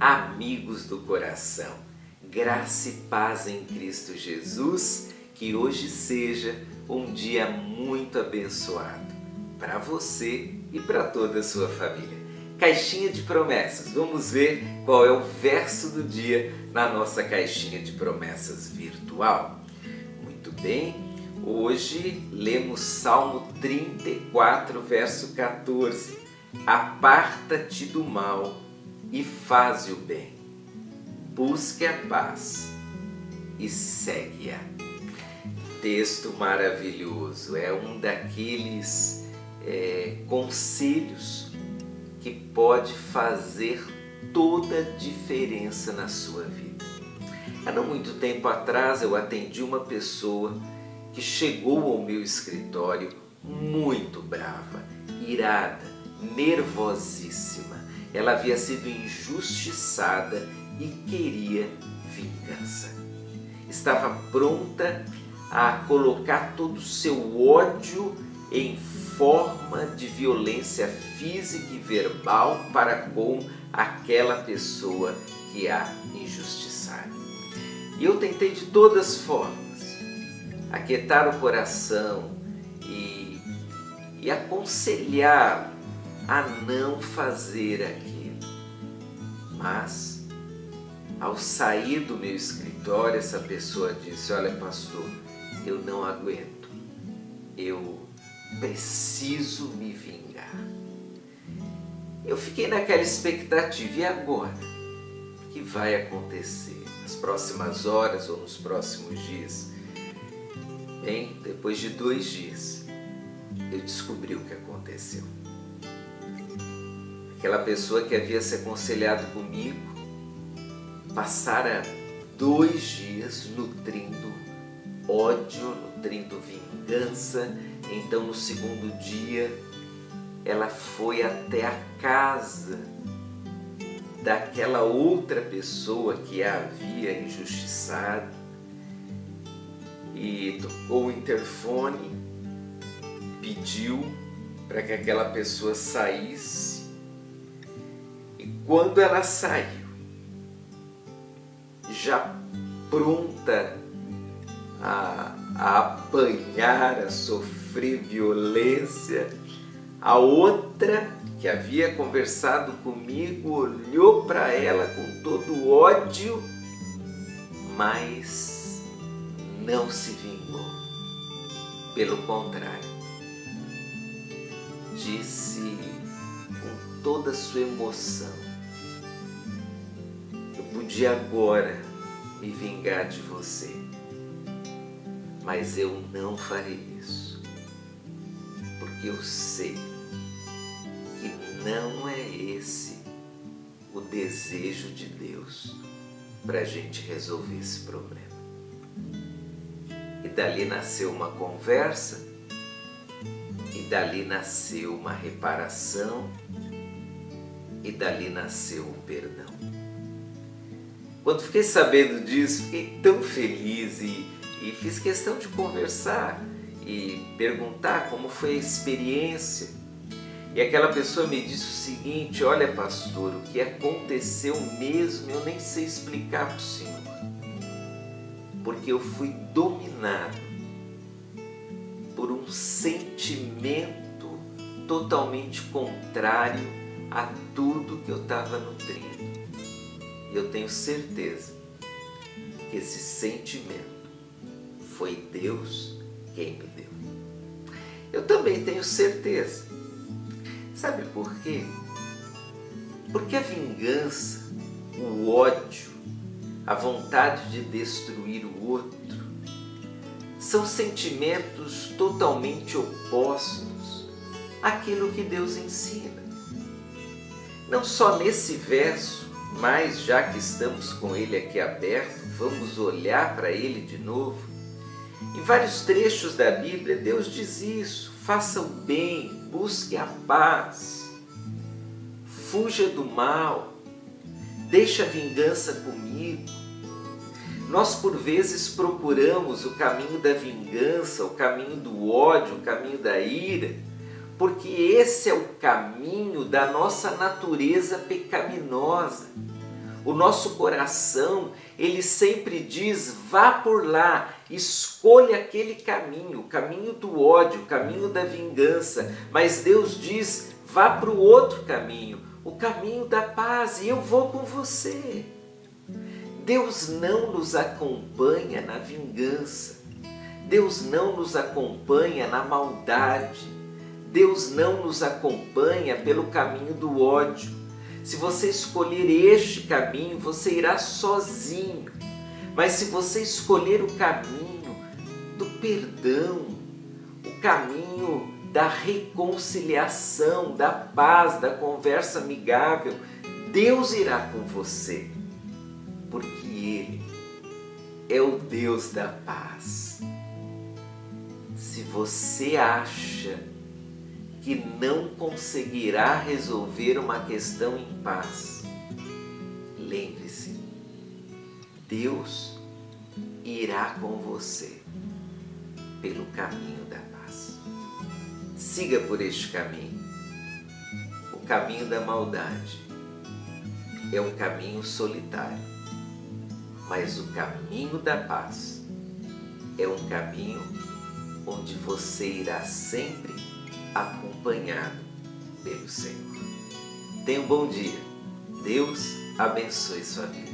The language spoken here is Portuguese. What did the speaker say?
amigos do coração, graça e paz em Cristo Jesus, que hoje seja um dia muito abençoado para você e para toda a sua família. Caixinha de promessas, vamos ver qual é o verso do dia na nossa caixinha de promessas virtual. Muito bem, hoje lemos Salmo 34, verso 14. Aparta-te do mal e faze o bem. Busque a paz e segue-a. Texto maravilhoso, é um daqueles é, conselhos que pode fazer toda a diferença na sua vida. Há não muito tempo atrás eu atendi uma pessoa que chegou ao meu escritório muito brava, irada, nervosíssima ela havia sido injustiçada e queria vingança. Estava pronta a colocar todo o seu ódio em forma de violência física e verbal para com aquela pessoa que a injustiçara. E eu tentei de todas as formas aquietar o coração e, e aconselhá-lo a não fazer aquilo. Mas, ao sair do meu escritório, essa pessoa disse: Olha, pastor, eu não aguento, eu preciso me vingar. Eu fiquei naquela expectativa, e agora? O que vai acontecer nas próximas horas ou nos próximos dias? Bem, depois de dois dias, eu descobri o que aconteceu aquela pessoa que havia se aconselhado comigo, passara dois dias nutrindo ódio, nutrindo vingança. Então, no segundo dia, ela foi até a casa daquela outra pessoa que a havia injustiçado e tocou o interfone, pediu para que aquela pessoa saísse quando ela saiu, já pronta a, a apanhar, a sofrer violência, a outra que havia conversado comigo olhou para ela com todo ódio, mas não se vingou. Pelo contrário, disse com toda a sua emoção: podia agora me vingar de você, mas eu não farei isso, porque eu sei que não é esse o desejo de Deus para a gente resolver esse problema. E dali nasceu uma conversa, e dali nasceu uma reparação, e dali nasceu o perdão. Quando fiquei sabendo disso, fiquei tão feliz e, e fiz questão de conversar e perguntar como foi a experiência. E aquela pessoa me disse o seguinte: Olha, pastor, o que aconteceu mesmo eu nem sei explicar para o senhor, porque eu fui dominado por um sentimento totalmente contrário a tudo que eu estava nutrindo. E eu tenho certeza que esse sentimento foi Deus quem me deu. Eu também tenho certeza. Sabe por quê? Porque a vingança, o ódio, a vontade de destruir o outro, são sentimentos totalmente opostos àquilo que Deus ensina. Não só nesse verso, mas já que estamos com ele aqui aberto, vamos olhar para ele de novo. Em vários trechos da Bíblia, Deus diz isso: faça o bem, busque a paz, fuja do mal, deixe a vingança comigo. Nós, por vezes, procuramos o caminho da vingança, o caminho do ódio, o caminho da ira, porque esse é o caminho da nossa natureza pecaminosa O nosso coração, ele sempre diz: vá por lá, escolha aquele caminho, o caminho do ódio, o caminho da vingança. Mas Deus diz: vá para o outro caminho, o caminho da paz, e eu vou com você. Deus não nos acompanha na vingança, Deus não nos acompanha na maldade, Deus não nos acompanha pelo caminho do ódio. Se você escolher este caminho, você irá sozinho. Mas se você escolher o caminho do perdão, o caminho da reconciliação, da paz, da conversa amigável, Deus irá com você, porque Ele é o Deus da paz. Se você acha que não conseguirá resolver uma questão em paz. Lembre-se, Deus irá com você pelo caminho da paz. Siga por este caminho. O caminho da maldade é um caminho solitário, mas o caminho da paz é um caminho onde você irá sempre acompanhado pelo Senhor. Tenha um bom dia. Deus abençoe sua vida.